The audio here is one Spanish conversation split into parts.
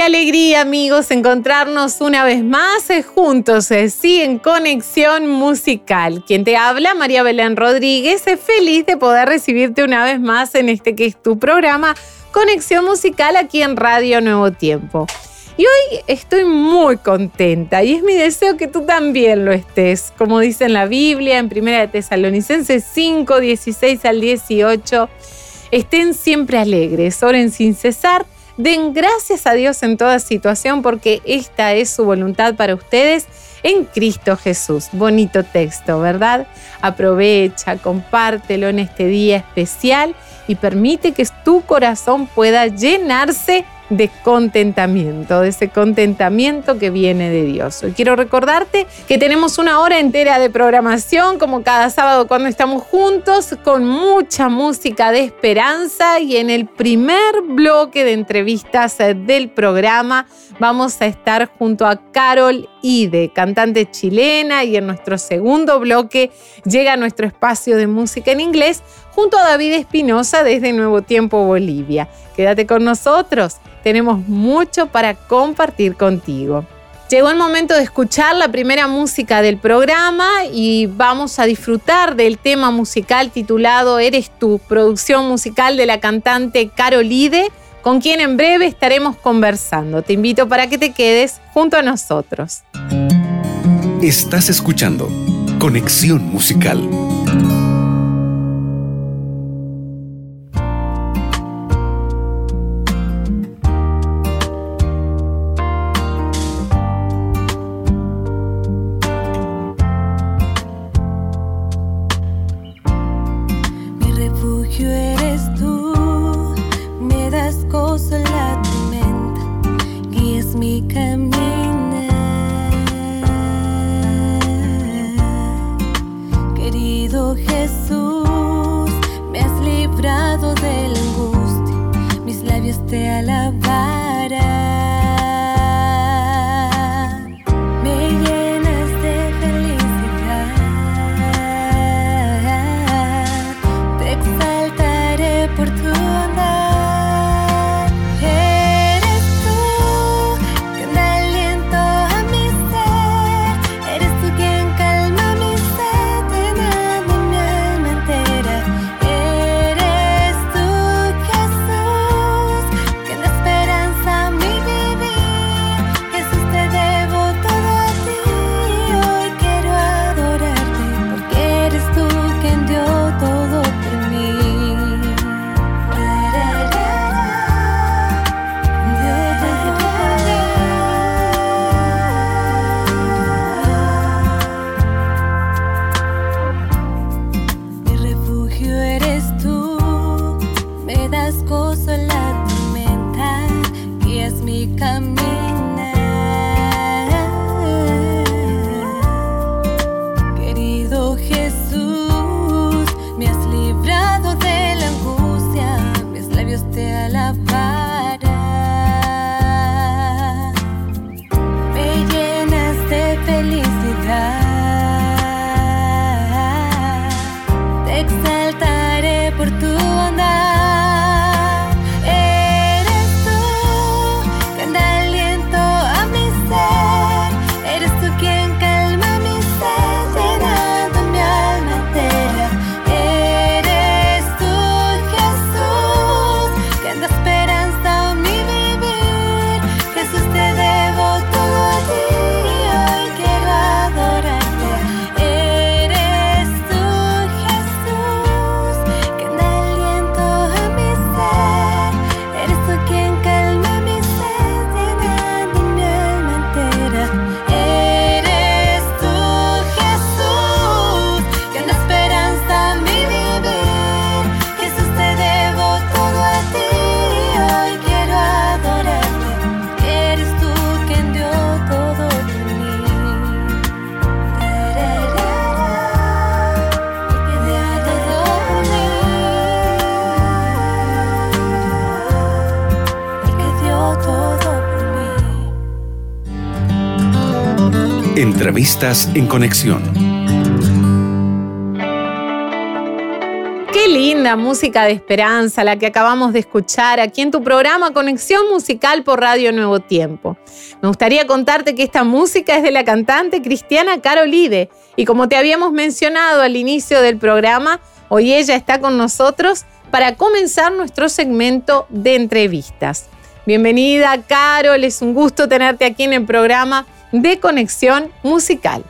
Qué alegría amigos encontrarnos una vez más eh, juntos, eh, sí, en Conexión Musical. Quien te habla, María Belén Rodríguez, es feliz de poder recibirte una vez más en este que es tu programa Conexión Musical aquí en Radio Nuevo Tiempo. Y hoy estoy muy contenta y es mi deseo que tú también lo estés. Como dice en la Biblia, en 1 de Tesalonicenses 5, 16 al 18, estén siempre alegres, oren sin cesar Den gracias a Dios en toda situación porque esta es su voluntad para ustedes en Cristo Jesús. Bonito texto, ¿verdad? Aprovecha, compártelo en este día especial y permite que tu corazón pueda llenarse de contentamiento, de ese contentamiento que viene de Dios. Hoy quiero recordarte que tenemos una hora entera de programación, como cada sábado cuando estamos juntos, con mucha música de esperanza y en el primer bloque de entrevistas del programa vamos a estar junto a Carol Ide, cantante chilena, y en nuestro segundo bloque llega nuestro espacio de música en inglés junto a David Espinosa desde Nuevo Tiempo Bolivia. Quédate con nosotros, tenemos mucho para compartir contigo. Llegó el momento de escuchar la primera música del programa y vamos a disfrutar del tema musical titulado Eres tú, producción musical de la cantante Carolide, con quien en breve estaremos conversando. Te invito para que te quedes junto a nosotros. Estás escuchando Conexión Musical. En conexión. Qué linda música de esperanza la que acabamos de escuchar aquí en tu programa Conexión Musical por Radio Nuevo Tiempo. Me gustaría contarte que esta música es de la cantante cristiana Carolide y como te habíamos mencionado al inicio del programa, hoy ella está con nosotros para comenzar nuestro segmento de entrevistas. Bienvenida, Carol, es un gusto tenerte aquí en el programa de Conexión Musical.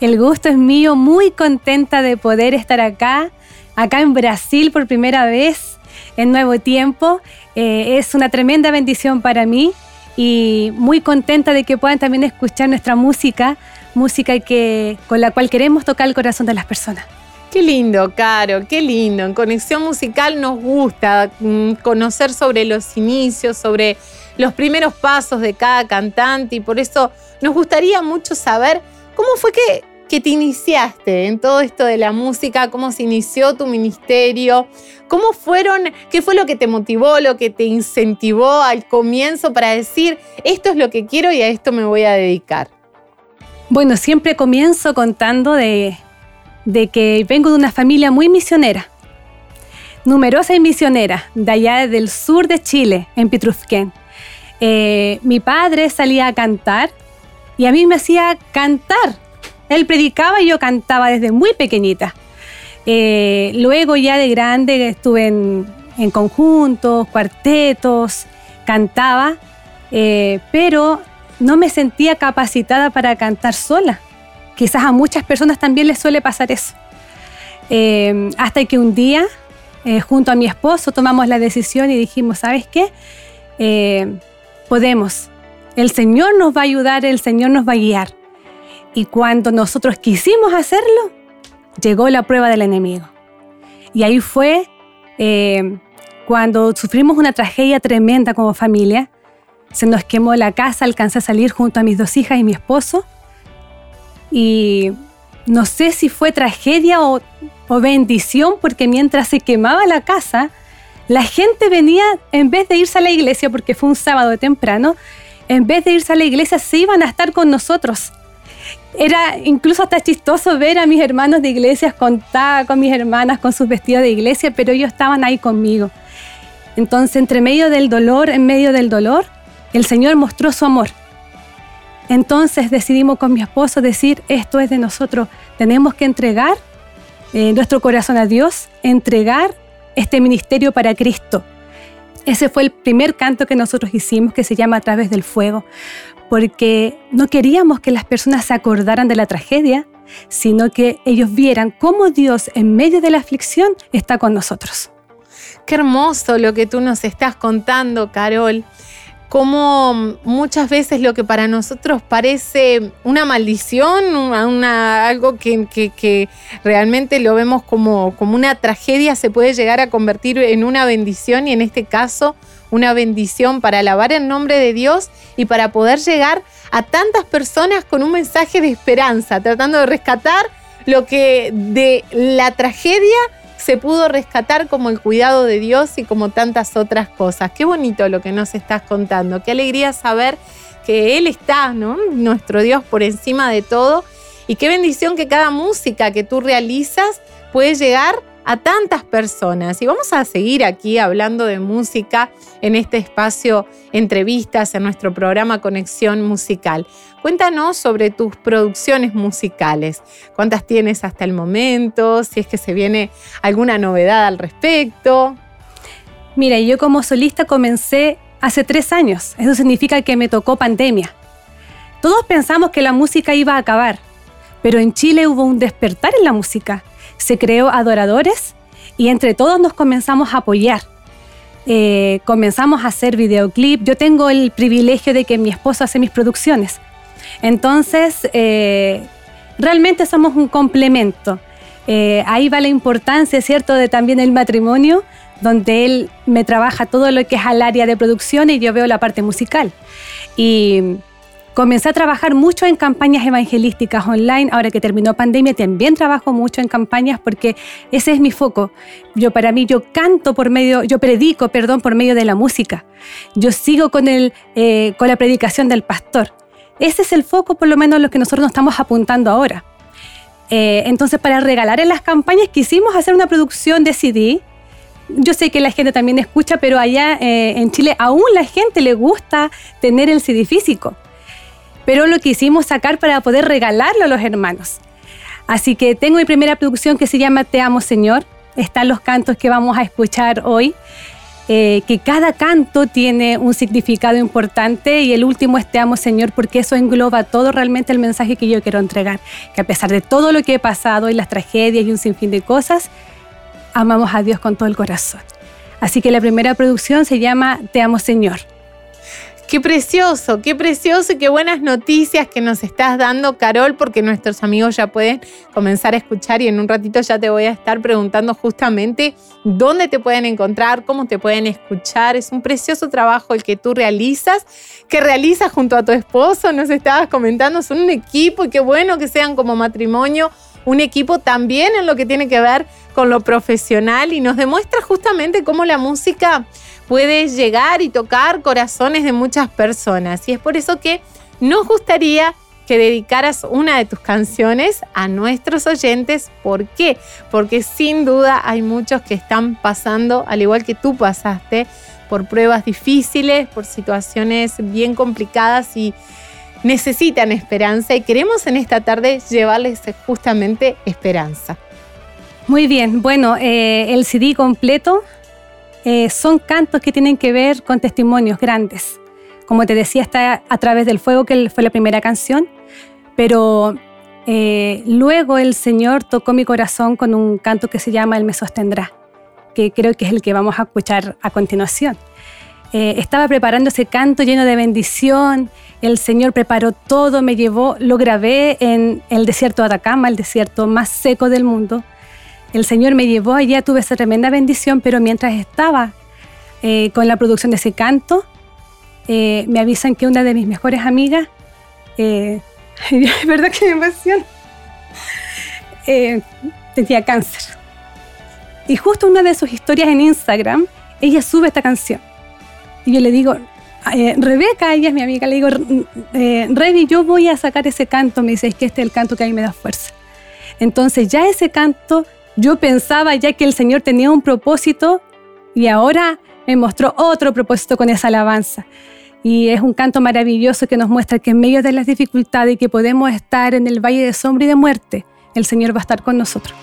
El gusto es mío, muy contenta de poder estar acá, acá en Brasil por primera vez, en Nuevo Tiempo. Eh, es una tremenda bendición para mí y muy contenta de que puedan también escuchar nuestra música, música que, con la cual queremos tocar el corazón de las personas. Qué lindo, Caro, qué lindo. En Conexión Musical nos gusta mm, conocer sobre los inicios, sobre los primeros pasos de cada cantante y por eso nos gustaría mucho saber cómo fue que, que te iniciaste en todo esto de la música, cómo se inició tu ministerio, cómo fueron, qué fue lo que te motivó, lo que te incentivó al comienzo para decir, esto es lo que quiero y a esto me voy a dedicar. Bueno, siempre comienzo contando de de que vengo de una familia muy misionera, numerosa y misionera, de allá del sur de Chile, en Pitrufquén. Eh, mi padre salía a cantar y a mí me hacía cantar. Él predicaba y yo cantaba desde muy pequeñita. Eh, luego ya de grande estuve en, conjuntos, cuartetos, cantaba, eh, pero no me sentía capacitada para cantar sola. Quizás a muchas personas también les suele pasar eso. Eh, hasta que un día, junto a mi esposo, tomamos la decisión y dijimos, ¿sabes qué? Eh, podemos. El Señor nos va a ayudar, el Señor nos va a guiar. Y cuando nosotros quisimos hacerlo, llegó la prueba del enemigo. Y ahí fue cuando sufrimos una tragedia tremenda como familia. Se nos quemó la casa, alcancé a salir junto a mis dos hijas y mi esposo y no sé si fue tragedia o, bendición, porque mientras se quemaba la casa, la gente venía, en vez de irse a la iglesia, porque fue un sábado de temprano, en vez de irse a la iglesia, se iban a estar con nosotros. Era incluso hasta chistoso ver a mis hermanos de iglesia, contaba con mis hermanas con sus vestidos de iglesia, pero ellos estaban ahí conmigo. Entonces, entre medio del dolor, en medio del dolor, el Señor mostró su amor. Entonces decidimos con mi esposo decir, esto es de nosotros, tenemos que entregar eh, nuestro corazón a Dios, entregar este ministerio para Cristo. Ese fue el primer canto que nosotros hicimos, que se llama A través del fuego, porque no queríamos que las personas se acordaran de la tragedia, sino que ellos vieran cómo Dios en medio de la aflicción está con nosotros. Qué hermoso lo que tú nos estás contando, Carol cómo muchas veces lo que para nosotros parece una maldición, algo que, realmente lo vemos como, como una tragedia, se puede llegar a convertir en una bendición y en este caso una bendición para alabar el nombre de Dios y para poder llegar a tantas personas con un mensaje de esperanza, tratando de rescatar lo que de la tragedia se pudo rescatar como el cuidado de Dios y como tantas otras cosas. Qué bonito lo que nos estás contando, qué alegría saber que Él está, ¿no? Nuestro Dios por encima de todo. Y qué bendición que cada música que tú realizas puede llegar a tantas personas. Y vamos a seguir aquí hablando de música en este espacio entrevistas en nuestro programa Conexión Musical. Cuéntanos sobre tus producciones musicales. ¿Cuántas tienes hasta el momento? Si es que se viene alguna novedad al respecto. Mira, yo como solista comencé hace tres años. Eso significa que me tocó pandemia. Todos pensamos que la música iba a acabar, pero en Chile hubo un despertar en la música. Se creó Adoradores y entre todos nos comenzamos a apoyar. Eh, comenzamos a hacer videoclip. Yo tengo el privilegio de que mi esposo hace mis producciones. Entonces, eh, realmente somos un complemento. Eh, ahí va la importancia, ¿cierto?, de también el matrimonio, donde él me trabaja todo lo que es al área de producción y yo veo la parte musical. Y comencé a trabajar mucho en campañas evangelísticas online. Ahora que terminó pandemia, también trabajo mucho en campañas porque ese es mi foco. Yo para mí, yo canto por medio, yo predico, perdón, por medio de la música. Yo sigo con, el, eh, con la predicación del pastor. Ese es el foco, por lo menos, lo que nosotros nos estamos apuntando ahora. Eh, entonces, para regalar en las campañas, quisimos hacer una producción de CD. Yo sé que la gente también escucha, pero allá eh, en Chile aún la gente le gusta tener el CD físico. Pero lo quisimos sacar para poder regalarlo a los hermanos. Así que tengo mi primera producción que se llama Te amo Señor. Están los cantos que vamos a escuchar hoy. Eh, que cada canto tiene un significado importante y el último es Te amo Señor porque eso engloba todo realmente el mensaje que yo quiero entregar, que a pesar de todo lo que he pasado y las tragedias y un sinfín de cosas, amamos a Dios con todo el corazón. Así que la primera producción se llama Te amo Señor. Qué precioso, qué precioso y qué buenas noticias que nos estás dando, Carol, porque nuestros amigos ya pueden comenzar a escuchar y en un ratito ya te voy a estar preguntando justamente dónde te pueden encontrar, cómo te pueden escuchar. Es un precioso trabajo el que tú realizas, que realizas junto a tu esposo, nos estabas comentando, son un equipo y qué bueno que sean como matrimonio, un equipo también en lo que tiene que ver con lo profesional y nos demuestra justamente cómo la música puedes llegar y tocar corazones de muchas personas. Y es por eso que nos gustaría que dedicaras una de tus canciones a nuestros oyentes. ¿Por qué? Porque sin duda hay muchos que están pasando, al igual que tú pasaste, por pruebas difíciles, por situaciones bien complicadas y necesitan esperanza y queremos en esta tarde llevarles justamente esperanza. Muy bien, bueno, eh, el CD completo eh, son cantos que tienen que ver con testimonios grandes. Como te decía, está a través del fuego, que fue la primera canción, pero eh, luego el Señor tocó mi corazón con un canto que se llama Él me sostendrá, que creo que es el que vamos a escuchar a continuación. Eh, estaba preparando ese canto lleno de bendición, el Señor preparó todo, me llevó, lo grabé en el desierto de Atacama, el desierto más seco del mundo, el Señor me llevó allá, tuve esa tremenda bendición, pero mientras estaba eh, con la producción de ese canto, eh, me avisan que una de mis mejores amigas, eh, es verdad que me emociona, tenía cáncer. Y justo una de sus historias en Instagram, ella sube esta canción. Y yo le digo, Rebeca, ella es mi amiga, le digo, Revi, yo voy a sacar ese canto. Me dice, es que este es el canto que a mí me da fuerza. Entonces ya ese canto yo pensaba ya que el Señor tenía un propósito y ahora me mostró otro propósito con esa alabanza. Y es un canto maravilloso que nos muestra que en medio de las dificultades y que podemos estar en el valle de sombra y de muerte, el Señor va a estar con nosotros.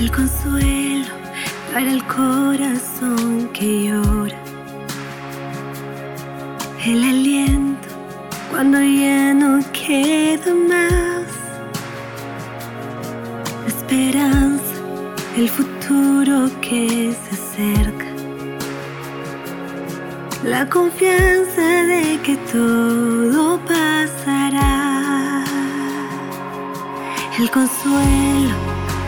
El para el corazón que llora. El aliento cuando ya no queda más. esperanza, el futuro que se acerca. La confianza de que todo pasará. El consuelo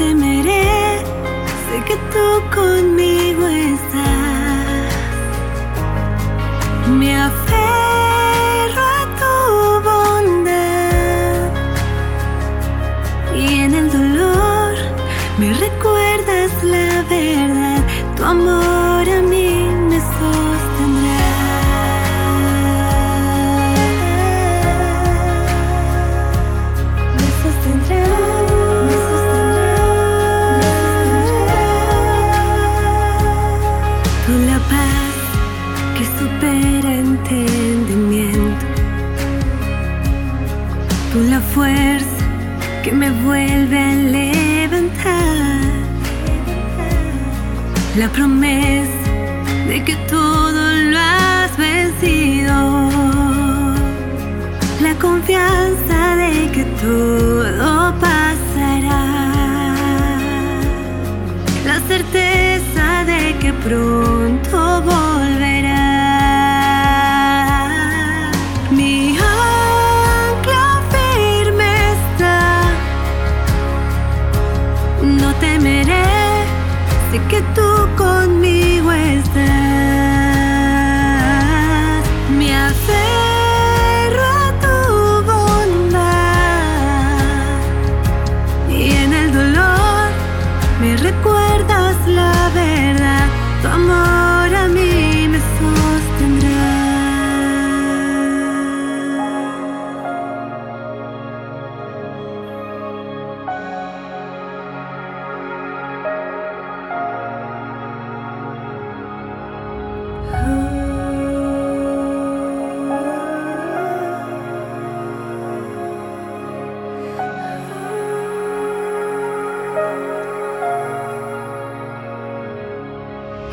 temeré, sé que tú conmigo estás. Me aferro a tu bondad. Y en el dolor me recuerdas la verdad, tu amor que me vuelve a levantar. La promesa de que todo lo has vencido. La confianza de que todo pasará. La certeza de que pronto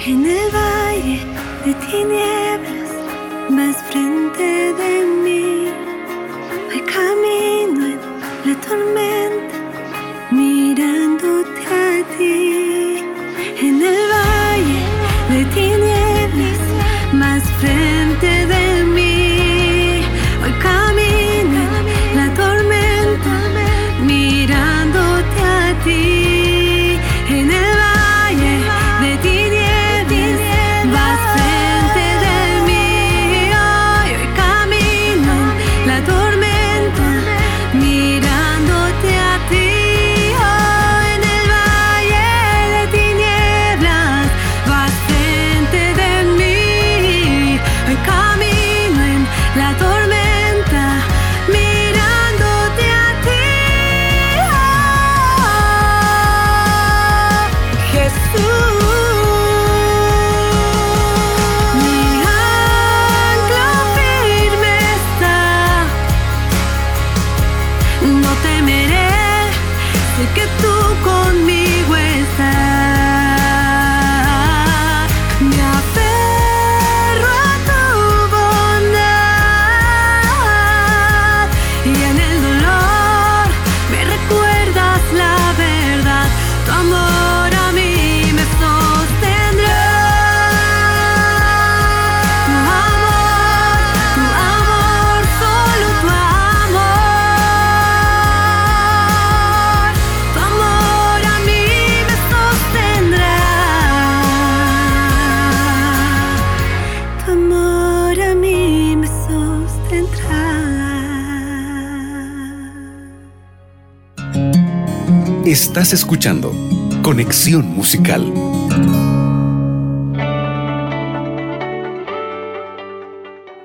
En el valle de tinieblas vas frente de mí. Voy camino en la tormenta, mirándote a ti. En el valle de tinieblas más frente Estás escuchando Conexión Musical.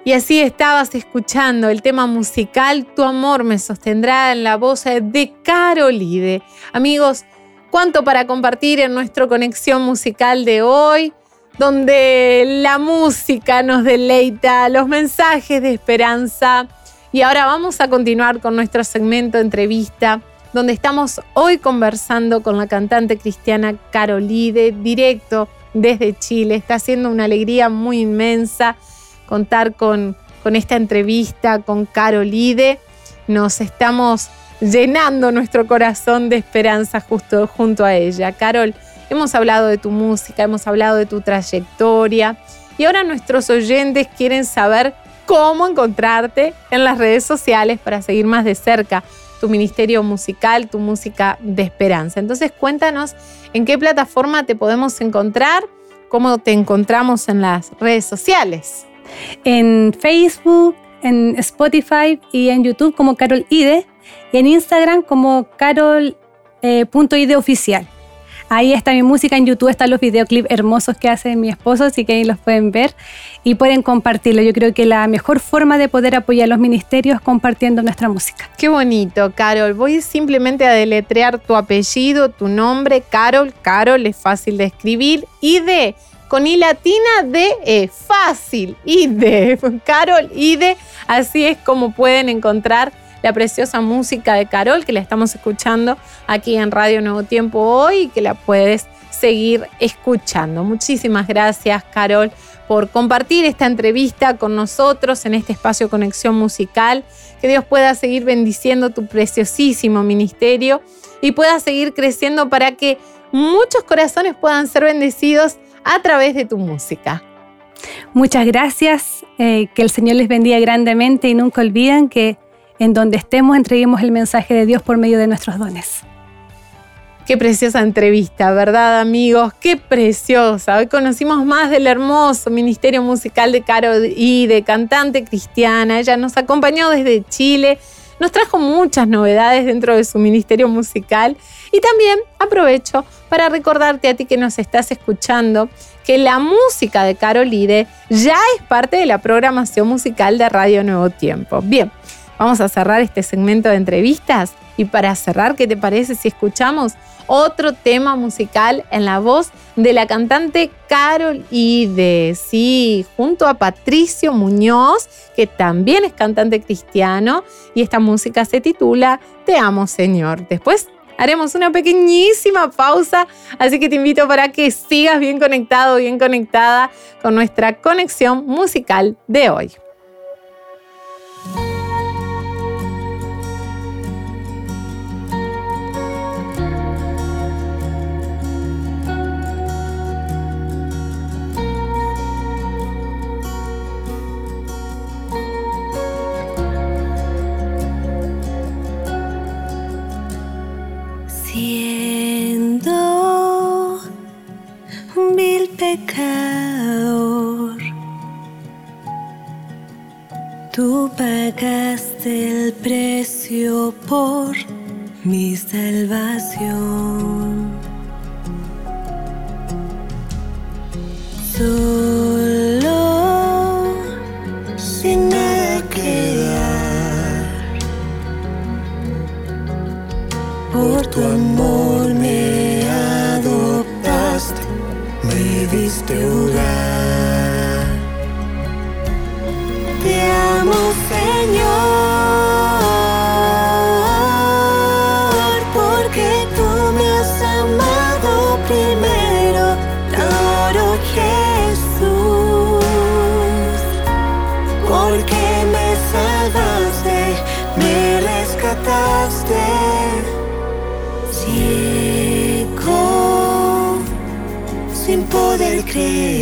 Y así estabas escuchando el tema musical Tu amor me sostendrá en la voz de Carolide. Amigos, cuánto para compartir en nuestra conexión musical de hoy, donde la música nos deleita, los mensajes de esperanza. Y ahora vamos a continuar con nuestro segmento entrevista, donde estamos hoy conversando con la cantante cristiana Carolide, directo desde Chile. Está siendo una alegría muy inmensa contar con, esta entrevista con Carolide. Nos estamos llenando nuestro corazón de esperanza justo junto a ella. Carol, hemos hablado de tu música, hemos hablado de tu trayectoria y ahora nuestros oyentes quieren saber cómo encontrarte en las redes sociales para seguir más de cerca tu ministerio musical, tu música de esperanza. Entonces cuéntanos en qué plataforma te podemos encontrar, cómo te encontramos en las redes sociales. En Facebook, en Spotify y en YouTube como Carol Ide y en Instagram como Carol.ide oficial. Ahí está mi música, en YouTube están los videoclips hermosos que hace mi esposo, así que ahí los pueden ver y pueden compartirlo. Yo creo que la mejor forma de poder apoyar los ministerios es compartiendo nuestra música. Qué bonito, Carol. Voy simplemente a deletrear tu apellido, tu nombre, Carol. Carol es fácil de escribir. Y de, con I latina de E, fácil. Y de, Carol, y de. Así es como pueden encontrar la preciosa música de Carol que la estamos escuchando aquí en Radio Nuevo Tiempo hoy y que la puedes seguir escuchando. Muchísimas gracias, Carol, por compartir esta entrevista con nosotros en este espacio Conexión Musical. Que Dios pueda seguir bendiciendo tu preciosísimo ministerio y pueda seguir creciendo para que muchos corazones puedan ser bendecidos a través de tu música. Muchas gracias, eh, que el Señor les bendiga grandemente y nunca olviden que en donde estemos entreguemos el mensaje de Dios por medio de nuestros dones. Qué preciosa entrevista, ¿verdad amigos? Qué preciosa. Hoy conocimos más del hermoso ministerio musical de Caro y de cantante cristiana. Ella nos acompañó desde Chile, nos trajo muchas novedades dentro de su ministerio musical y también aprovecho para recordarte a ti que nos estás escuchando que la música de Carolide ya es parte de la programación musical de Radio Nuevo Tiempo. Bien, vamos a cerrar este segmento de entrevistas y para cerrar, ¿qué te parece si escuchamos otro tema musical en la voz de la cantante Carol Ide? Sí, junto a Patricio Muñoz, que también es cantante cristiano, y esta música se titula Te amo Señor. Después haremos una pequeñísima pausa, así que te invito para que sigas bien conectado, bien conectada con nuestra conexión musical de hoy. Pecador, tú pagaste el precio por mi salvación. Solo sin nada que dar. Por tu amor me me diste poder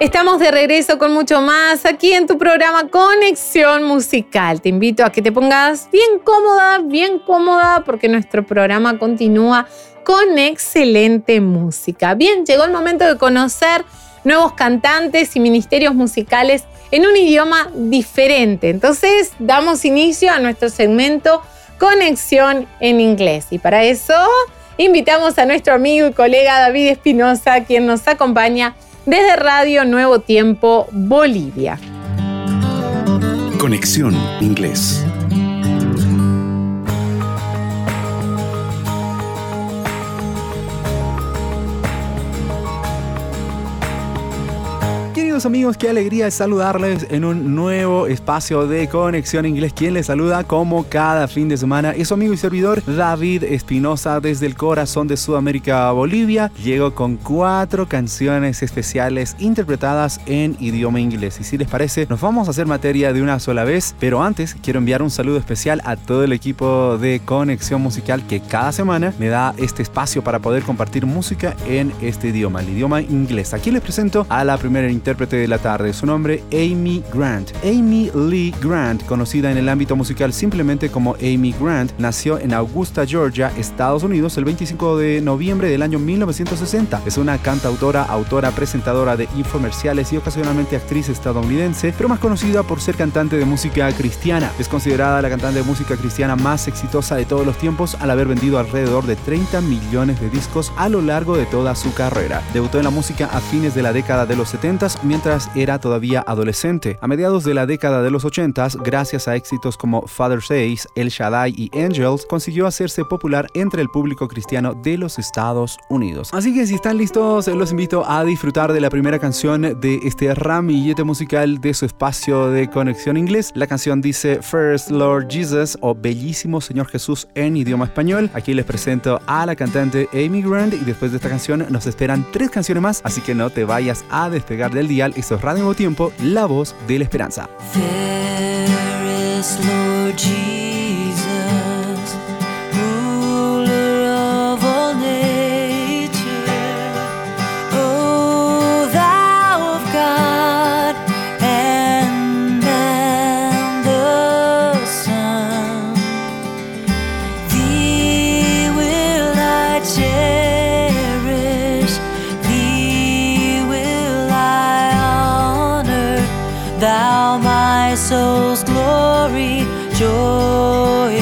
Estamos de regreso con mucho más aquí en tu programa Conexión Musical. Te invito a que te pongas bien cómoda, bien cómoda, porque nuestro programa continúa con excelente música. Bien, llegó el momento de conocer nuevos cantantes y ministerios musicales en un idioma diferente. Entonces, damos inicio a nuestro segmento Conexión en Inglés. Y para eso, invitamos a nuestro amigo y colega David Espinosa, quien nos acompaña desde Radio Nuevo Tiempo, Bolivia. Conexión Inglés. Queridos amigos, qué alegría saludarles en un nuevo espacio de Conexión Inglés. Quien les saluda como cada fin de semana es su amigo y servidor David Espinosa desde el corazón de Sudamérica, Bolivia. Llego con cuatro canciones especiales interpretadas en idioma inglés. Y si les parece, nos vamos a hacer materia de una sola vez. Pero antes, quiero enviar un saludo especial a todo el equipo de Conexión Musical que cada semana me da este espacio para poder compartir música en este idioma, el idioma inglés. Aquí les presento a la primera intérprete de la tarde. Su nombre, Amy Grant. Amy Lee Grant, conocida en el ámbito musical simplemente como Amy Grant, nació en Augusta, Georgia, Estados Unidos, el 25 de noviembre del año 1960. Es una cantautora, autora, presentadora de infomerciales y ocasionalmente actriz estadounidense, pero más conocida por ser cantante de música cristiana. Es considerada la cantante de música cristiana más exitosa de todos los tiempos al haber vendido alrededor de 30 millones de discos a lo largo de toda su carrera. Debutó en la música a fines de la década de los 70 mientras era todavía adolescente. A mediados de la década de los 80, gracias a éxitos como Father Says, El Shaddai y Angels, consiguió hacerse popular entre el público cristiano de los Estados Unidos. Así que si están listos, los invito a disfrutar de la primera canción de este ramillete musical de su espacio de conexión inglés. La canción dice First Lord Jesus o Bellísimo Señor Jesús en idioma español. Aquí les presento a la cantante Amy Grant y después de esta canción nos esperan tres canciones más, así que no te vayas a despegar del dial. Esto es Radio Nuevo Tiempo, la voz de la esperanza. Thou my soul's glory, joy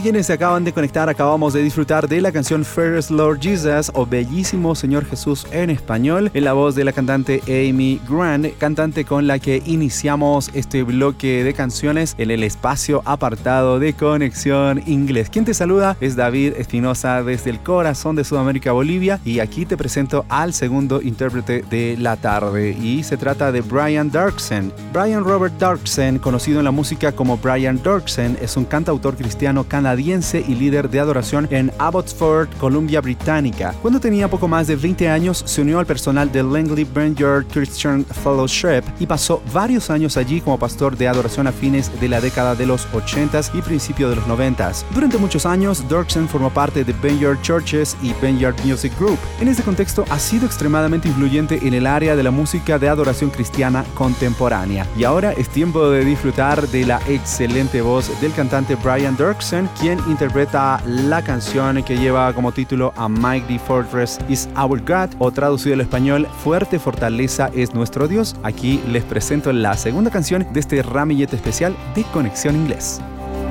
quienes se acaban de conectar, acabamos de disfrutar de la canción Fairest Lord Jesus o Bellísimo Señor Jesús en español, en la voz de la cantante Amy Grant, cantante con la que iniciamos este bloque de canciones en el espacio apartado de Conexión Inglés. Quien te saluda es David Espinosa desde el corazón de Sudamérica, Bolivia, y aquí te presento al segundo intérprete de la tarde, y se trata de Brian Darksen. Brian Robert Darksen, conocido en la música como Brian Darksen, es un cantautor cristiano canadiense y líder de adoración en Abbotsford, Columbia Británica. Cuando tenía poco más de 20 años, se unió al personal del Langley Vineyard Christian Fellowship y pasó varios años allí como pastor de adoración a fines de la década de los 80s y principio de los 90s. Durante muchos años, Dirksen formó parte de Vineyard Churches y Vineyard Music Group. En este contexto, ha sido extremadamente influyente en el área de la música de adoración cristiana contemporánea. Y ahora es tiempo de disfrutar de la excelente voz del cantante Brian Dirksen, quien interpreta la canción que lleva como título A Mighty Fortress is Our God, o traducido al español, Fuerte Fortaleza es nuestro Dios. Aquí les presento la segunda canción de este ramillete especial de Conexión Inglés.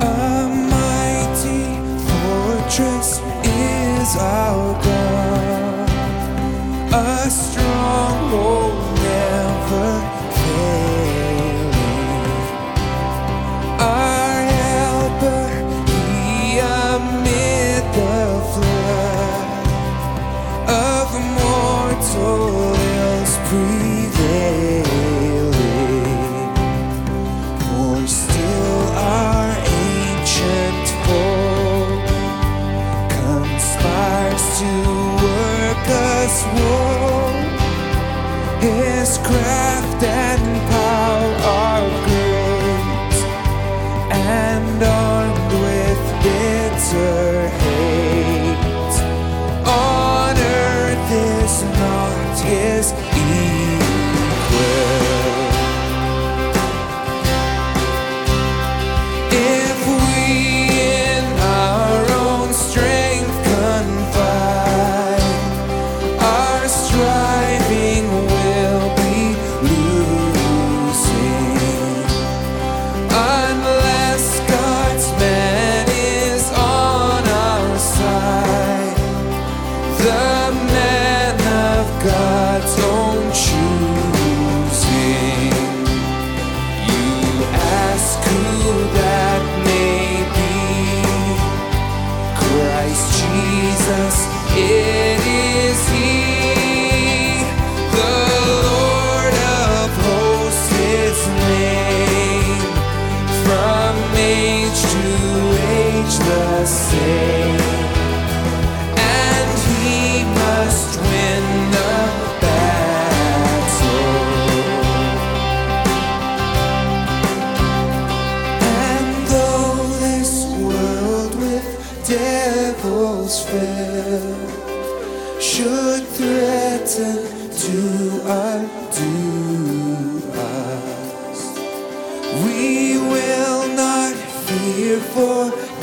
A mighty fortress is our God, a stronghold answer.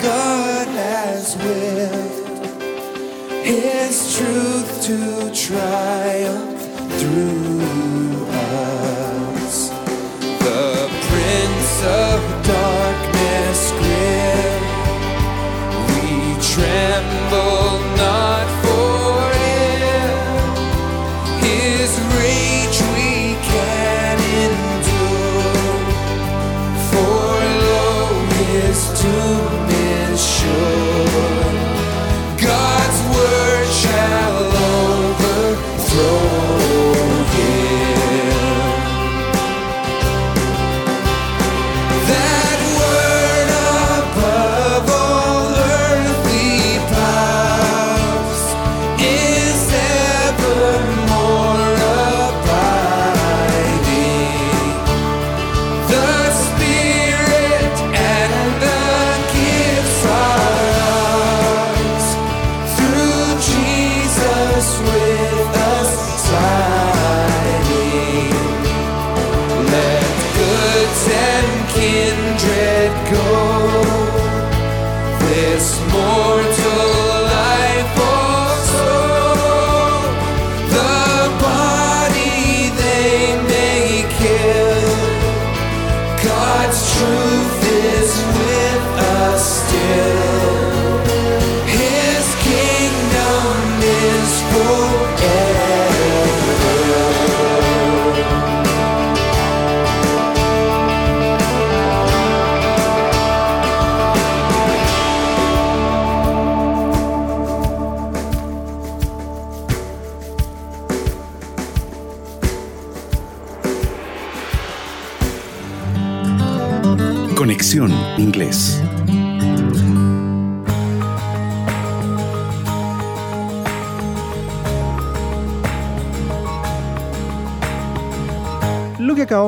God has willed His truth to triumph through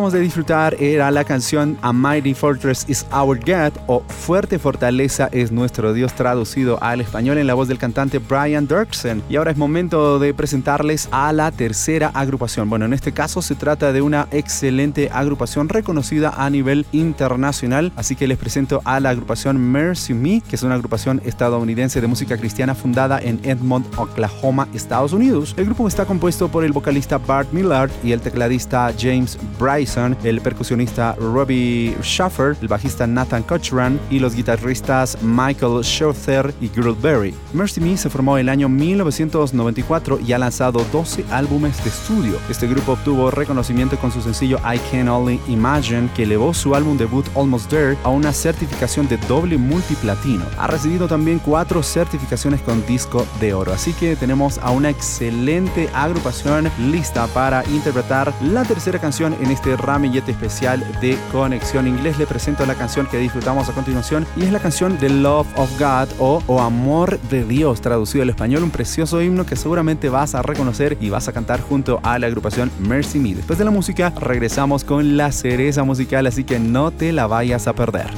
acabamos de disfrutar era la canción A Mighty Fortress is Our God o Fuerte Fortaleza es nuestro Dios traducido al español en la voz del cantante Brian Dirksen. Y ahora es momento de presentarles a la tercera agrupación. Bueno, en este caso se trata de una excelente agrupación reconocida a nivel internacional, así que les presento a la agrupación Mercy Me, que es una agrupación estadounidense de música cristiana fundada en Edmond, Oklahoma, Estados Unidos. El grupo está compuesto por el vocalista Bart Millard y el tecladista James Bryson, el percusionista Robbie Schaffer, el bajista Nathan Cochran y los guitarristas Michael Schother y Girl Berry. Mercy Me se formó el año 1994 y ha lanzado 12 álbumes de estudio. Este grupo obtuvo reconocimiento con su sencillo I Can Only Imagine, que elevó su álbum debut Almost There a una certificación de doble multiplatino. Ha recibido también cuatro certificaciones con disco de oro, así que tenemos a una excelente agrupación lista para interpretar la tercera canción en este ramillete especial de Conexión Inglés. Le presento la canción que disfrutamos a continuación y es la canción The Love of God o, o Amor de Dios, traducido al español, un precioso himno que seguramente vas a reconocer y vas a cantar junto a la agrupación Mercy Me. Después de la música regresamos con la cereza musical, así que no te la vayas a perder.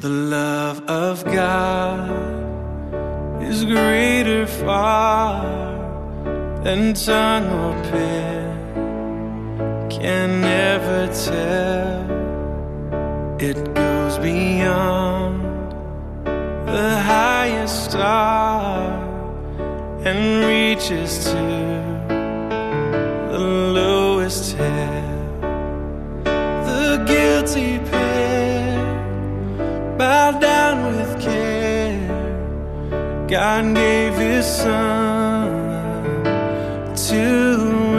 The love of God is greater far than tongue or can never tell. It goes beyond the highest star and reaches to the lowest hell. The guilty pair bow down with care. God gave His Son to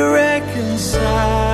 reconcile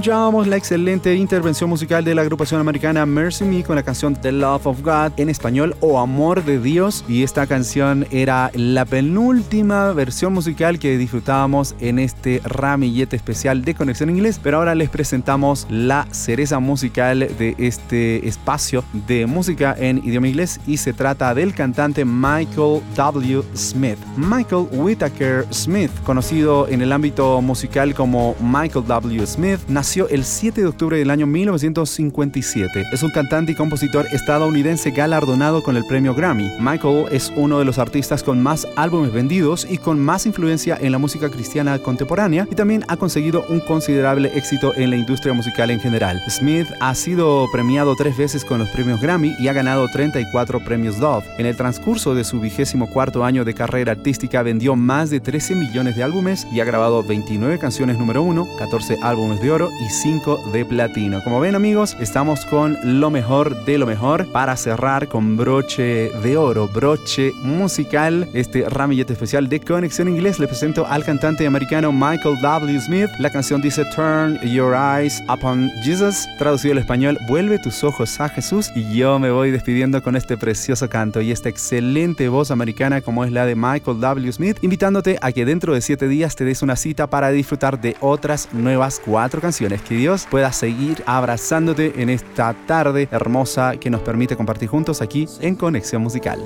Escuchábamos la excelente intervención musical de la agrupación americana Mercy Me con la canción The Love of God en español o Amor de Dios y esta canción era la penúltima versión musical que disfrutábamos en este ramillete especial de Conexión Inglés pero ahora les presentamos la cereza musical de este espacio de música en idioma inglés y se trata del cantante Michael W. Smith Michael Whitaker Smith conocido en el ámbito musical como Michael W. Smith nació el 7 de octubre del año 1957. Es un cantante y compositor estadounidense galardonado con el premio Grammy. Michael es uno de los artistas con más álbumes vendidos y con más influencia en la música cristiana contemporánea y también ha conseguido un considerable éxito en la industria musical en general. Smith ha sido premiado tres veces con los premios Grammy y ha ganado 34 premios Dove. En el transcurso de su vigésimo cuarto año de carrera artística vendió más de 13 millones de álbumes y ha grabado 29 canciones número uno, 14 álbumes de oro y 5 de platino. Como ven amigos, estamos con lo mejor de lo mejor para cerrar con broche de oro, broche musical, este ramillete especial de Conexión Inglés. Le presento al cantante americano Michael W. Smith. La canción dice Turn Your Eyes Upon Jesus, traducido al español, vuelve tus ojos a Jesús. Y yo me voy despidiendo con este precioso canto y esta excelente voz americana como es la de Michael W. Smith, invitándote a que dentro de 7 días te des una cita para disfrutar de otras nuevas cuatro canciones. Que Dios pueda seguir abrazándote en esta tarde hermosa que nos permite compartir juntos aquí en Conexión Musical.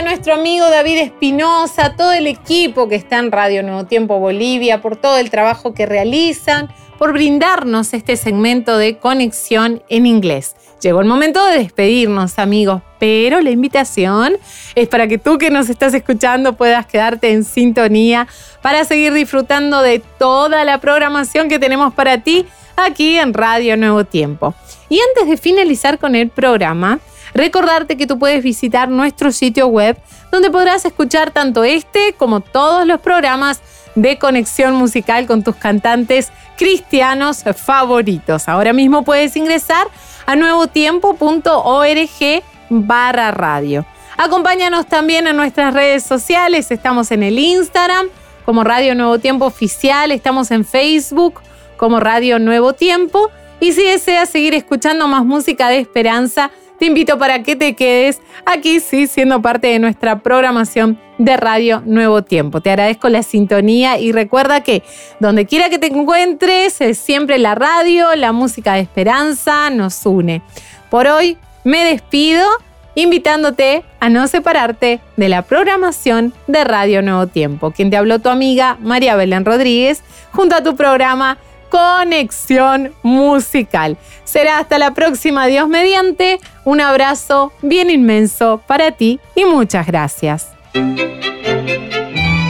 A nuestro amigo David Espinosa, todo el equipo que está en Radio Nuevo Tiempo Bolivia, por todo el trabajo que realizan, por brindarnos este segmento de conexión en inglés. Llegó el momento de despedirnos, amigos, pero la invitación es para que tú que nos estás escuchando puedas quedarte en sintonía para seguir disfrutando de toda la programación que tenemos para ti aquí en Radio Nuevo Tiempo. Y antes de finalizar con el programa, recordarte que tú puedes visitar nuestro sitio web donde podrás escuchar tanto este como todos los programas de conexión musical con tus cantantes cristianos favoritos. Ahora mismo puedes ingresar a nuevotiempo.org barra radio. Acompáñanos también en nuestras redes sociales. Estamos en el Instagram como Radio Nuevo Tiempo Oficial. Estamos en Facebook como Radio Nuevo Tiempo. Y si deseas seguir escuchando más música de esperanza, te invito para que te quedes aquí, sí, siendo parte de nuestra programación de Radio Nuevo Tiempo. Te agradezco la sintonía y recuerda que donde quiera que te encuentres, es siempre la radio, la música de esperanza nos une. Por hoy me despido invitándote a no separarte de la programación de Radio Nuevo Tiempo. Quien te habló tu amiga María Belén Rodríguez junto a tu programa Conexión Musical. Será hasta la próxima, Dios mediante. Un abrazo bien inmenso para ti y muchas gracias.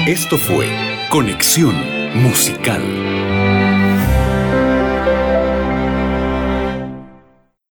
Esto fue Conexión Musical.